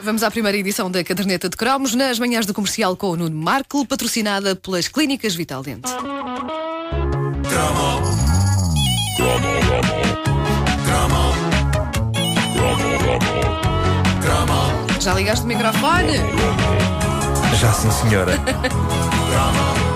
Vamos à primeira edição da Caderneta de Cromos, nas manhãs do comercial com o Nuno Marco, patrocinada pelas Clínicas Vital Dente. Já ligaste o microfone? Já sim, senhora.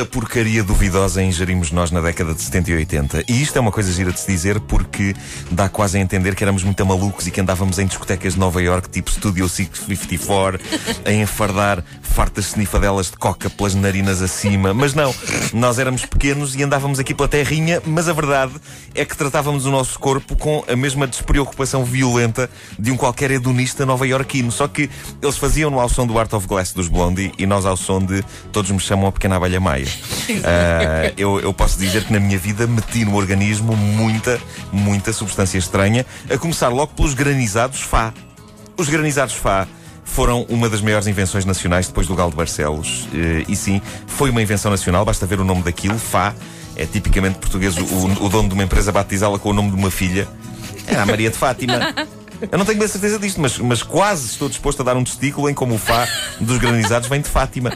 Muita porcaria duvidosa ingerimos nós na década de 70 e 80. E isto é uma coisa gira de se dizer porque dá quase a entender que éramos muito malucos e que andávamos em discotecas de Nova York, tipo Studio 654, a enfardar fartas snifadelas de coca pelas narinas acima. Mas não, nós éramos pequenos e andávamos aqui pela terrinha, mas a verdade é que tratávamos o nosso corpo com a mesma despreocupação violenta de um qualquer hedonista nova-iorquino. Só que eles faziam-no ao som do Art of Glass dos Blondie e nós ao som de Todos me chamam a Pequena Abelha Maia. Ah, eu, eu posso dizer que na minha vida meti no organismo muita, muita substância estranha, a começar logo pelos granizados Fá. Os granizados Fá foram uma das maiores invenções nacionais depois do Galo de Barcelos. Eh, E sim, foi uma invenção nacional, basta ver o nome daquilo, Fá. É tipicamente português o, o dono de uma empresa batizá-la com o nome de uma filha. Era a Maria de Fátima. Eu não tenho bem certeza disto, mas, mas quase estou disposto a dar um testículo em como o Fá dos granizados vem de Fátima.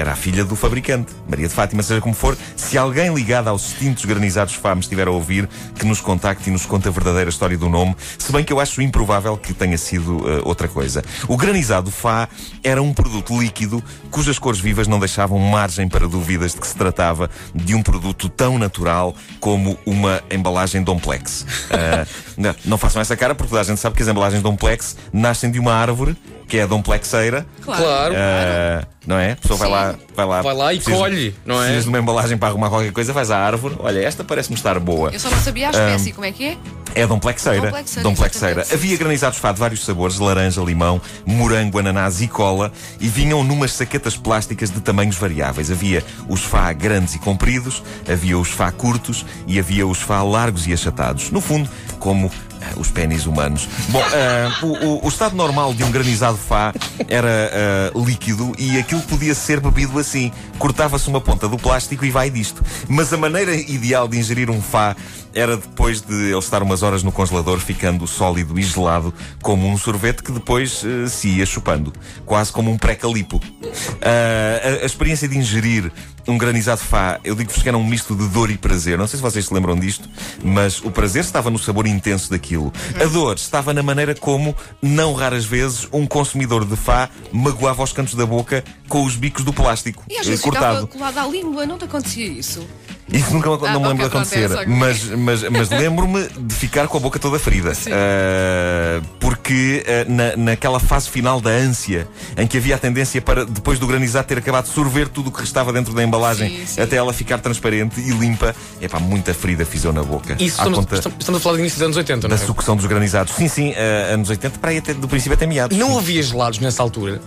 Era a filha do fabricante, Maria de Fátima, seja como for. Se alguém ligado aos extintos granizados Fá me estiver a ouvir, que nos contacte e nos conte a verdadeira história do nome, se bem que eu acho improvável que tenha sido eh, outra coisa. O granizado Fá era um produto líquido cujas cores vivas não deixavam margem para dúvidas de que se tratava de um produto tão natural como uma embalagem Domplex. Ah, não, não façam essa cara porque toda a gente sabe que as embalagens Domplex nascem de uma árvore que é a Domplexeira. Claro. Ah, não é? A pessoa vai lá, vai lá, Vai lá e precisas- colhe, não é? Precisas de uma embalagem para arrumar qualquer coisa, vais à árvore. Olha, esta parece-me estar boa. Eu só não sabia a espécie, como é que é? É a Domplexeira. Domplexeira, Domplexeira. exatamente. Havia granizados Fá de vários sabores, laranja, limão, morango, ananás e cola, e vinham numas saquetas plásticas de tamanhos variáveis. Havia os Fá grandes e compridos, havia os Fá curtos e havia os Fá largos e achatados. No fundo, como ah, os pênis humanos. Bom, ah, o, o- estado normal de um granizado Fá era ah, líquido e aquilo podia ser bebido assim. Cortava-se uma ponta do plástico e vai disto. Mas a maneira ideal de ingerir um Fá era depois de ele estar umas horas no congelador, ficando sólido e gelado, como um sorvete que depois eh, se ia chupando, quase como um pré-calipo. Ah, a, a experiência de ingerir um granizado Fá, eu digo-vos que era um misto de dor e prazer. Não sei se vocês se lembram disto, mas o prazer estava no sabor intenso daquilo. A dor estava na maneira como, não raras vezes, um consumidor de Fá magoava os cantos da boca com os bicos do plástico E às vezes cortado. colada à língua, não te acontecia isso? Isso nunca Ah, não me lembro de acontecer. Mas, mas, mas lembro-me de ficar com a boca toda ferida. Ah, porque ah, na, naquela fase final da ânsia, em que havia a tendência para, depois do granizado ter acabado de sorver tudo o que restava dentro da embalagem Sim, sim. até ela ficar transparente e limpa, epá, muita ferida fizeu na boca. Isso estamos, conta estamos- a falar de início dos anos 80, não da é? sucção dos granizados. Sim, sim, ah, anos 80, para aí até, do princípio até meados. Não havia gelados nessa altura.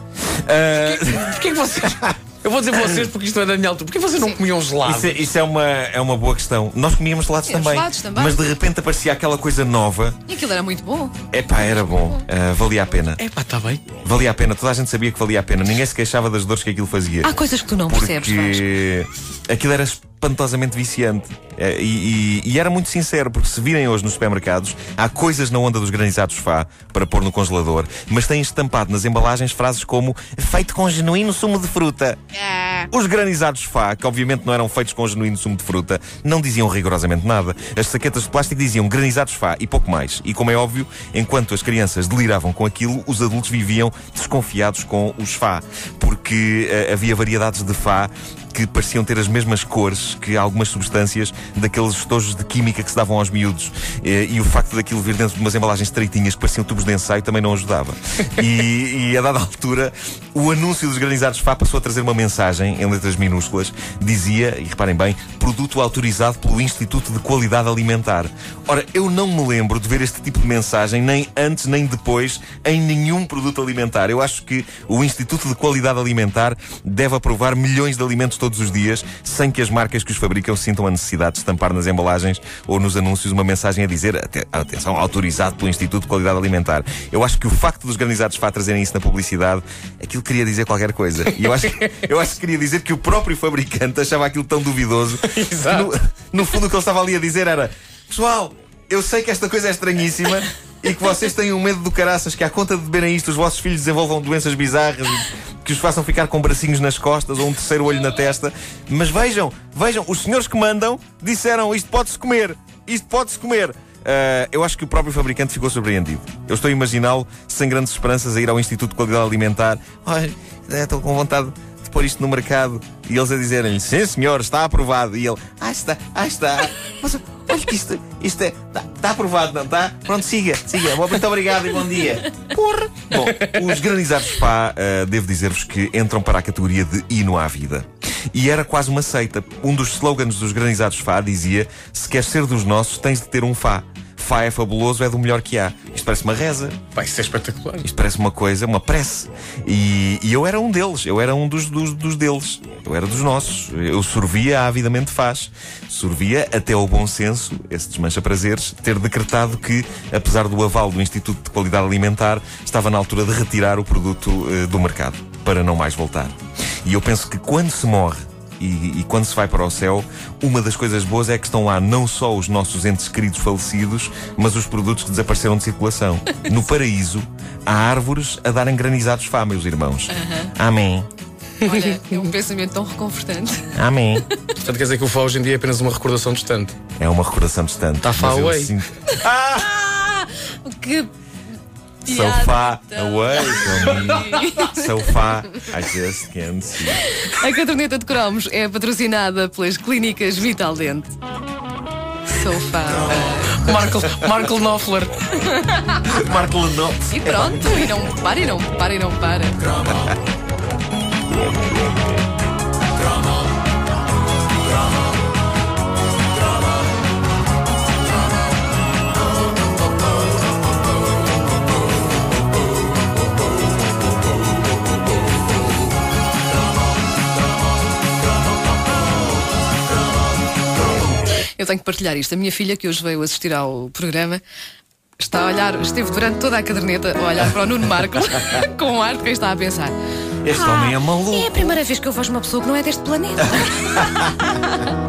Ah, Porquê que vocês. Eu vou dizer vocês porque isto não é da minha altura. Porquê vocês não comiam gelado? Isso, é, isso é uma, é uma boa questão. Nós comíamos gelados também, gelados também. Mas de repente aparecia aquela coisa nova. E aquilo era muito bom. Epá, era bom. Ah, valia a pena. É pá, está bem. Valia a pena. Toda a gente sabia que valia a pena. Ninguém se queixava das dores que aquilo fazia. Há coisas que tu não percebes, Vasco. porque aquilo era espantosamente viciante. Eh, E, e- e era muito sincero, porque se virem hoje nos supermercados, há coisas na onda dos granizados Fá para pôr no congelador, mas têm estampado nas embalagens frases como feito com genuíno sumo de fruta. Ah, Os granizados Fá, que obviamente não eram feitos com genuíno sumo de fruta, não diziam rigorosamente nada. As saquetas de plástico diziam granizados Fá e pouco mais. E como é óbvio, enquanto as crianças deliravam com aquilo, os adultos viviam desconfiados com os Fá. Porque eh, havia variedades de Fá que pareciam ter as mesmas cores que algumas substâncias daqueles estojos de química que se davam aos miúdos. Eh, E o facto daquilo vir dentro de umas embalagens estreitinhas que pareciam tubos de ensaio também não ajudava. E, e a dada altura, o anúncio dos granizados Fá passou a trazer uma mensagem em letras minúsculas. Dizia, e reparem bem, produto autorizado pelo Instituto de Qualidade Alimentar. Ora, eu não me lembro de ver este tipo de mensagem nem antes nem depois em nenhum produto alimentar. Eu acho que o Instituto de Qualidade Alimentar deve aprovar milhões de alimentos todos os dias, sem que as marcas que os fabricam sintam a necessidade de estampar nas embalagens ou nos anúncios uma mensagem a dizer "Ate- atenção, autorizado pelo Instituto de Qualidade Alimentar. Eu acho que o facto dos granizados Fá trazerem isso na publicidade, aquilo queria dizer qualquer coisa. E eu acho, que- eu acho que queria dizer que o próprio fabricante achava aquilo tão duvidoso. Exato. No, no fundo, o que ele estava ali a dizer era: Pessoal, eu sei que esta coisa é estranhíssima e que vocês têm um medo do caraças que, à conta de beberem isto, os vossos filhos desenvolvam doenças bizarras e que os façam ficar com bracinhos nas costas ou um terceiro olho na testa. Mas vejam, vejam, os senhores que mandam disseram: Isto pode-se comer, isto pode-se comer. Ah, eu acho que o próprio fabricante ficou surpreendido. Eu estou a imaginá-lo sem grandes esperanças a ir ao Instituto de Qualidade Alimentar. Ai, eh, estou com vontade de pôr isto no mercado. E eles a dizerem-lhe, sim senhor, está aprovado. E ele, ah está, ah está. Mas olha que isto, isto é, está, está aprovado, não está? Pronto, siga, siga. Muito obrigado e bom dia. Porra! Bom, os granizados Fá, ah, devo dizer-vos que entram para a categoria de hino à vida. E era quase uma seita. Um dos slogans dos granizados Fá dizia, se queres ser dos nossos, tens de ter um Fá. Fá é fabuloso, é do melhor que há. Isto parece uma reza. Pá, isso é espetacular. Isto parece uma coisa, uma prece. E, e eu era um deles, eu era um dos, dos, dos deles. Eu era dos nossos. Eu sorvia avidamente faz. Sorvia até ao bom senso, esse desmancha prazeres, ter decretado que, apesar do aval do Instituto de Qualidade Alimentar, estava na altura de retirar o produto eh, do mercado, para não mais voltar. E eu penso que quando se morre e, e quando se vai para o céu, uma das coisas boas é que estão lá não só os nossos entes queridos falecidos, mas os produtos que desapareceram de circulação. No paraíso, há árvores a darem granizados fá, meus irmãos. Amém. Olha, é um pensamento tão reconfortante. Amém. Portanto, quer dizer que o Fá hoje em dia é apenas uma recordação distante. É uma recordação distante. Tá mas eu away. sinto- Que So piada far tão- away from me. So far, I just can't see. A caderneta de cromos é patrocinada pelas clínicas Vital Dente. Sofá. Marco, Marco Knopfler. Marco Lenox. E pronto, e não para, e não para, e não para. Eu tenho que partilhar isto. A minha filha, que hoje veio assistir ao programa, está a olhar, esteve durante toda a caderneta a olhar para o Nuno Marco com ar de quem está a pensar. Este homem é maluco. É a primeira vez que eu vejo uma pessoa que não é deste planeta.